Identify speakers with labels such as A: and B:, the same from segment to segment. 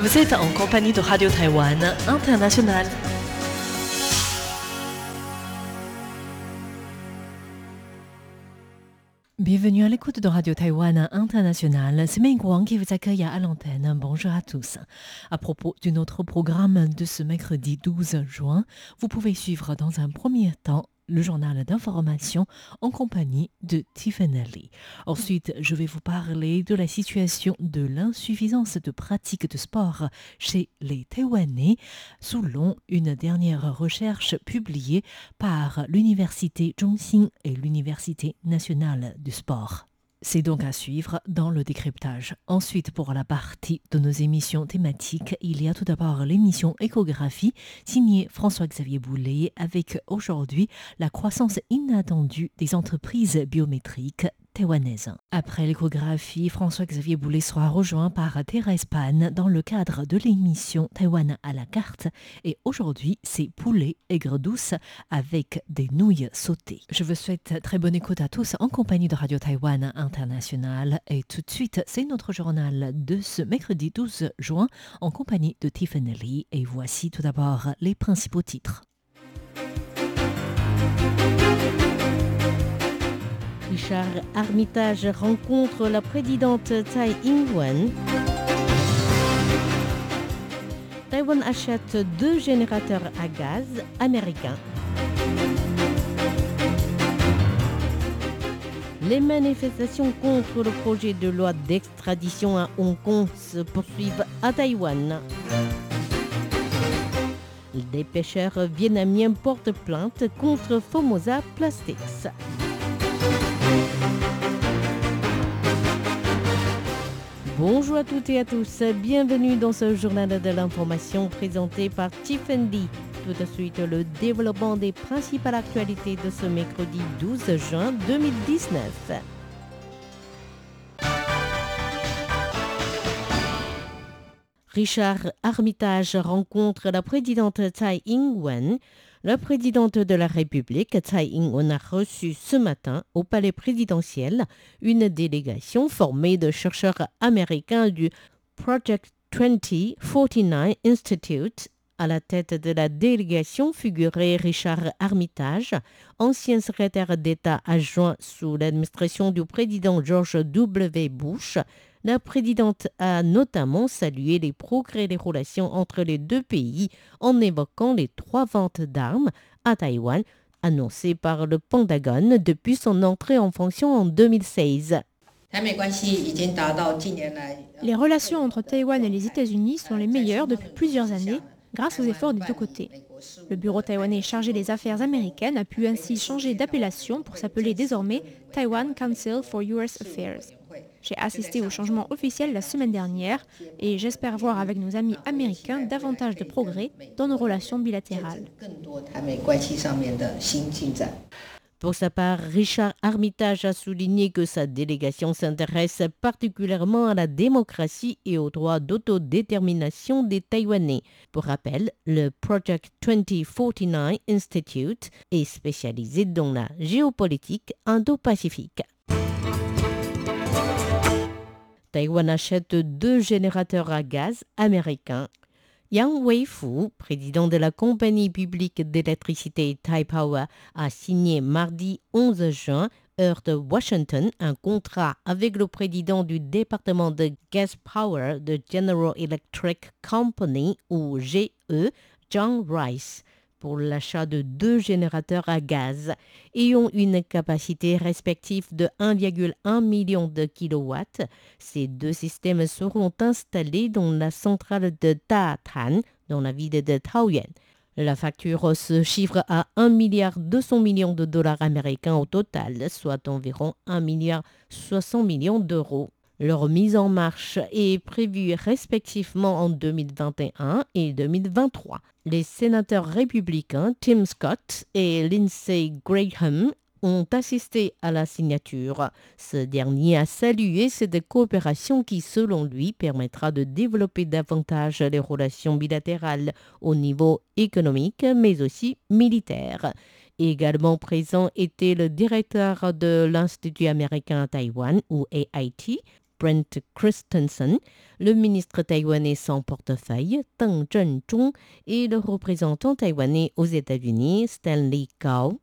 A: Vous êtes en compagnie de Radio Taïwan International. Bienvenue à l'écoute de Radio Taïwan International. C'est Ming Guang qui vous accueille à l'antenne. Bonjour à tous. À propos de notre programme de ce mercredi 12 juin, vous pouvez suivre dans un premier temps le journal d'information en compagnie de Tiffany. Ensuite, je vais vous parler de la situation de l'insuffisance de pratique de sport chez les Taïwanais selon une dernière recherche publiée par l'Université Zhongxin et l'Université nationale du sport. C'est donc à suivre dans le décryptage. Ensuite, pour la partie de nos émissions thématiques, il y a tout d'abord l'émission Échographie signée François-Xavier Boulet avec aujourd'hui la croissance inattendue des entreprises biométriques taïwanaise. Après l'échographie, François-Xavier Boulet sera rejoint par Thérèse Pan dans le cadre de l'émission Taïwan à la carte. Et aujourd'hui, c'est poulet aigre douce avec des nouilles sautées. Je vous souhaite très bonne écoute à tous en compagnie de Radio Taïwan International. Et tout de suite, c'est notre journal de ce mercredi 12 juin en compagnie de Tiffany Lee. Et voici tout d'abord les principaux titres.
B: Richard Armitage rencontre la présidente Tsai Ing-wen. Taïwan achète deux générateurs à gaz américains. Les manifestations contre le projet de loi d'extradition à Hong Kong se poursuivent à Taïwan. Des pêcheurs vietnamiens portent plainte contre Formosa Plastics. Bonjour à toutes et à tous, bienvenue dans ce journal de l'information présenté par Tiffany. Tout de suite, le développement des principales actualités de ce mercredi 12 juin 2019. Richard Armitage rencontre la présidente Tsai Ing-wen. La présidente de la République, Tsai Ing-wen, a reçu ce matin au palais présidentiel une délégation formée de chercheurs américains du Project 2049 Institute. À la tête de la délégation figurait Richard Armitage, ancien secrétaire d'État adjoint sous l'administration du président George W. Bush, la présidente a notamment salué les progrès des relations entre les deux pays en évoquant les trois ventes d'armes à Taïwan annoncées par le Pentagone depuis son entrée en fonction en 2016.
C: Les relations entre Taïwan et les États-Unis sont les meilleures depuis plusieurs années grâce aux efforts des deux côtés. Le bureau taïwanais chargé des affaires américaines a pu ainsi changer d'appellation pour s'appeler désormais Taiwan Council for US Affairs. J'ai assisté au changement officiel la semaine dernière et j'espère voir avec nos amis américains davantage de progrès dans nos relations bilatérales.
B: Pour sa part, Richard Armitage a souligné que sa délégation s'intéresse particulièrement à la démocratie et au droit d'autodétermination des Taïwanais. Pour rappel, le Project 2049 Institute est spécialisé dans la géopolitique indo-pacifique. Taïwan achète deux générateurs à gaz américains. Yang Weifu, président de la compagnie publique d'électricité Taipower, a signé mardi 11 juin heure de Washington un contrat avec le président du département de Gas Power de General Electric Company ou GE, John Rice pour l'achat de deux générateurs à gaz ayant une capacité respective de 1,1 million de kilowatts. Ces deux systèmes seront installés dans la centrale de Tan, dans la ville de Taoyuan. La facture se chiffre à 1 milliard 200 millions de dollars américains au total, soit environ 1 milliard 60 millions d'euros. Leur mise en marche est prévue respectivement en 2021 et 2023. Les sénateurs républicains Tim Scott et Lindsey Graham ont assisté à la signature. Ce dernier a salué cette coopération qui, selon lui, permettra de développer davantage les relations bilatérales au niveau économique, mais aussi militaire. Également présent était le directeur de l'Institut américain à Taïwan, ou AIT, Brent Christensen, le ministre taïwanais sans portefeuille Teng Zhenzhong et le représentant taïwanais aux États-Unis Stanley Gao.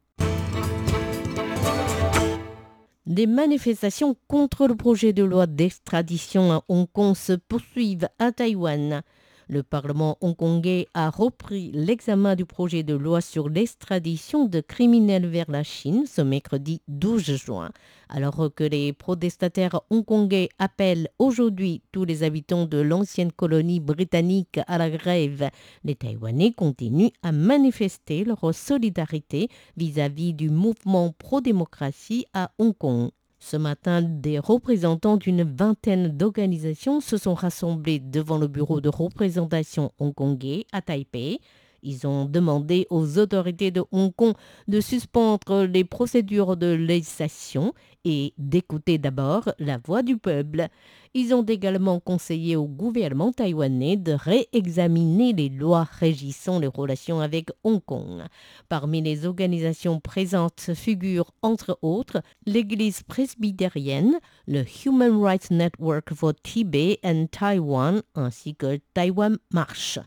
B: Des manifestations contre le projet de loi d'extradition à Hong Kong se poursuivent à Taïwan. Le Parlement hongkongais a repris l'examen du projet de loi sur l'extradition de criminels vers la Chine ce mercredi 12 juin. Alors que les protestataires hongkongais appellent aujourd'hui tous les habitants de l'ancienne colonie britannique à la grève, les Taïwanais continuent à manifester leur solidarité vis-à-vis -vis du mouvement pro-démocratie à Hong Kong. Ce matin, des représentants d'une vingtaine d'organisations se sont rassemblés devant le bureau de représentation hongkongais à Taipei. Ils ont demandé aux autorités de Hong Kong de suspendre les procédures de législation et d'écouter d'abord la voix du peuple. Ils ont également conseillé au gouvernement taïwanais de réexaminer les lois régissant les relations avec Hong Kong. Parmi les organisations présentes figurent entre autres l'Église presbytérienne, le Human Rights Network for Tibet and Taiwan ainsi que Taiwan March.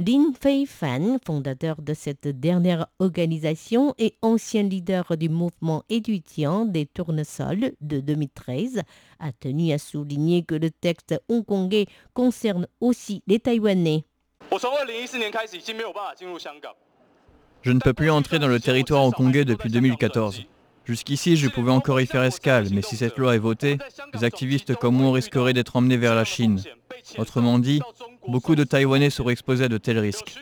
B: Lin Fei-fan, fondateur de cette dernière organisation et ancien leader du mouvement étudiant des tournesols de 2013, a tenu à souligner que le texte hongkongais concerne aussi les Taïwanais.
D: Je ne peux plus entrer dans le territoire hongkongais depuis 2014. Jusqu'ici, je pouvais encore y faire escale, mais si cette loi est votée, les activistes comme moi risqueraient d'être emmenés vers la Chine. Autrement dit, beaucoup de Taïwanais seraient exposés à de tels risques.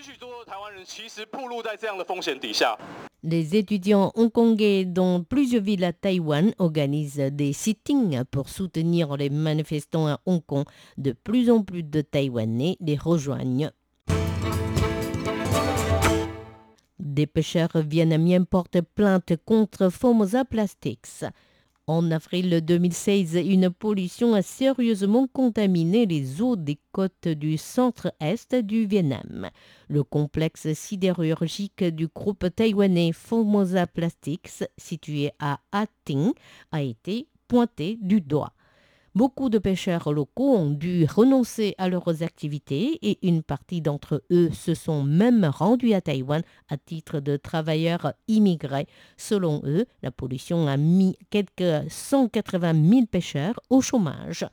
B: Les étudiants hongkongais dans plusieurs villes à Taïwan organisent des sittings pour soutenir les manifestants à Hong Kong. De plus en plus de Taïwanais les rejoignent. Des pêcheurs vietnamiens portent plainte contre Formosa Plastics. En avril 2016, une pollution a sérieusement contaminé les eaux des côtes du centre-est du Vietnam. Le complexe sidérurgique du groupe taïwanais Formosa Plastics, situé à Ha Tinh, a été pointé du doigt. Beaucoup de pêcheurs locaux ont dû renoncer à leurs activités et une partie d'entre eux se sont même rendus à Taïwan à titre de travailleurs immigrés. Selon eux, la pollution a mis quelques 180 000 pêcheurs au chômage.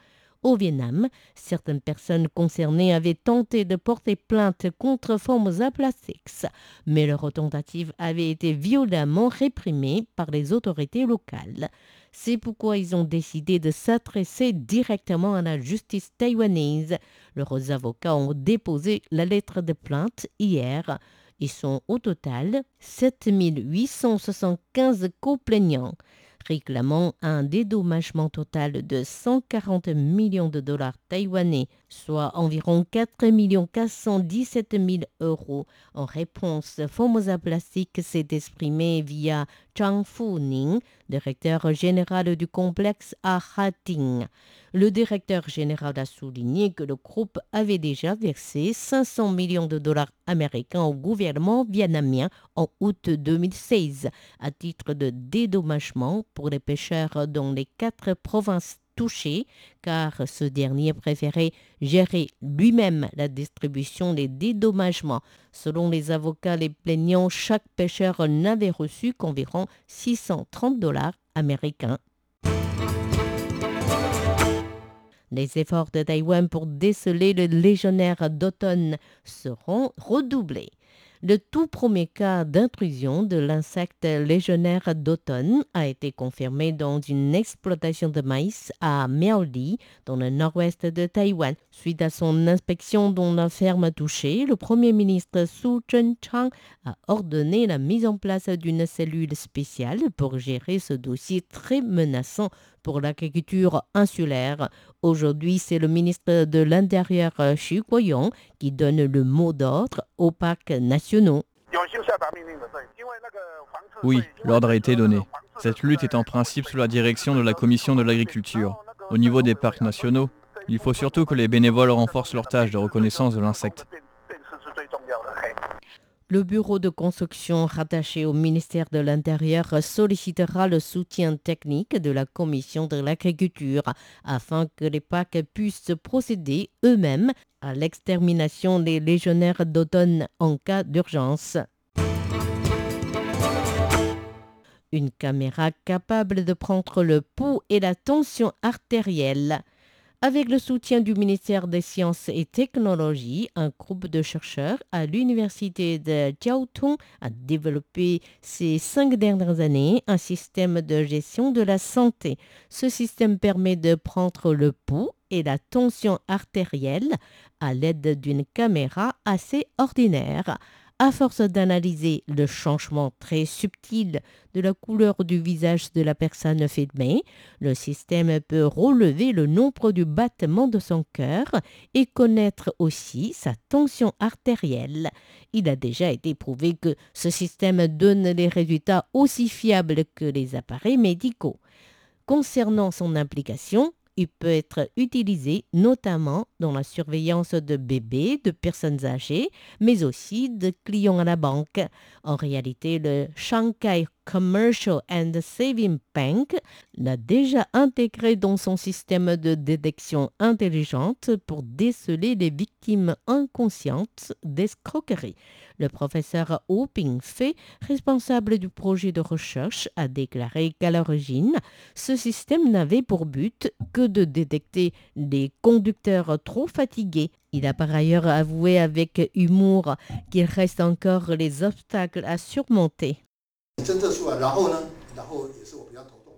B: Au Vietnam, certaines personnes concernées avaient tenté de porter plainte contre Formosa Plastics, mais leur tentative avait été violemment réprimée par les autorités locales. C'est pourquoi ils ont décidé de s'adresser directement à la justice taïwanaise. Leurs avocats ont déposé la lettre de plainte hier. Ils sont au total 7875 co-plaignants réclamant un dédommagement total de 140 millions de dollars taïwanais, soit environ 4 417 000 euros. En réponse, Formosa Plastic s'est exprimé via Chang Fu-ning, directeur général du complexe à Hating. Le directeur général a souligné que le groupe avait déjà versé 500 millions de dollars américains au gouvernement vietnamien en août 2016 à titre de dédommagement pour les pêcheurs dans les quatre provinces touchées, car ce dernier préférait gérer lui-même la distribution des dédommagements. Selon les avocats les plaignants, chaque pêcheur n'avait reçu qu'environ 630 dollars américains Les efforts de Taïwan pour déceler le légionnaire d'automne seront redoublés. Le tout premier cas d'intrusion de l'insecte légionnaire d'automne a été confirmé dans une exploitation de maïs à Miaoli, dans le nord-ouest de Taïwan. Suite à son inspection dans la ferme touchée, le Premier ministre Su Chen-chang a ordonné la mise en place d'une cellule spéciale pour gérer ce dossier très menaçant pour l'agriculture insulaire. Aujourd'hui, c'est le ministre de l'Intérieur, Xu Guoyong, qui donne le mot d'ordre aux parcs nationaux.
D: Oui, l'ordre a été donné. Cette lutte est en principe sous la direction de la Commission de l'agriculture. Au niveau des parcs nationaux, il faut surtout que les bénévoles renforcent leur tâche de reconnaissance de l'insecte.
B: Le bureau de construction rattaché au ministère de l'Intérieur sollicitera le soutien technique de la Commission de l'agriculture afin que les PAC puissent procéder eux-mêmes à l'extermination des légionnaires d'automne en cas d'urgence. Une caméra capable de prendre le pouls et la tension artérielle. Avec le soutien du ministère des Sciences et Technologies, un groupe de chercheurs à l'université de Jiaotong a développé ces cinq dernières années un système de gestion de la santé. Ce système permet de prendre le pouls et la tension artérielle à l'aide d'une caméra assez ordinaire. À force d'analyser le changement très subtil de la couleur du visage de la personne filmée, le système peut relever le nombre du battement de son cœur et connaître aussi sa tension artérielle. Il a déjà été prouvé que ce système donne des résultats aussi fiables que les appareils médicaux. Concernant son implication, il peut être utilisé notamment dans la surveillance de bébés, de personnes âgées, mais aussi de clients à la banque. En réalité, le Shanghai Commercial and Saving Bank l'a déjà intégré dans son système de détection intelligente pour déceler les victimes inconscientes d'escroqueries. Le professeur Wu Pingfei, responsable du projet de recherche, a déclaré qu'à l'origine, ce système n'avait pour but que de détecter des conducteurs trop fatigués. Il a par ailleurs avoué avec humour qu'il reste encore les obstacles à surmonter.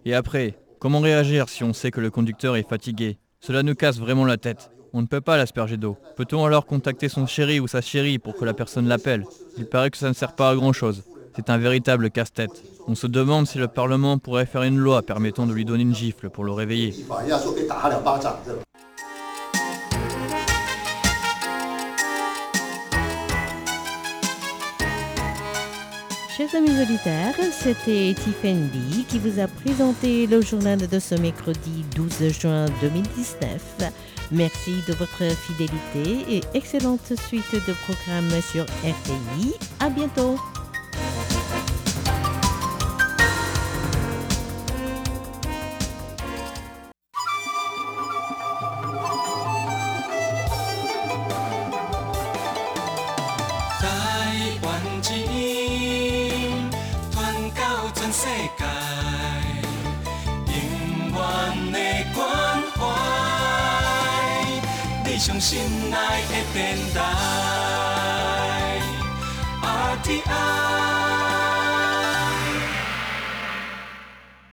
D: Et après, comment réagir si on sait que le conducteur est fatigué? Cela nous casse vraiment la tête. On ne peut pas l'asperger d'eau. Peut-on alors contacter son chéri ou sa chérie pour que la personne l'appelle? Il paraît que ça ne sert pas à grand-chose. C'est un véritable casse-tête. On se demande si le Parlement pourrait faire une loi permettant de lui donner une gifle pour le réveiller.
B: Chers amis auditeurs, c'était Tiffany qui vous a présenté le journal de ce mercredi 12 juin 2019. Merci de votre fidélité et excellente suite de programmes sur RTI. À bientôt.
E: ชินนายให้เป็นได้อาที่อา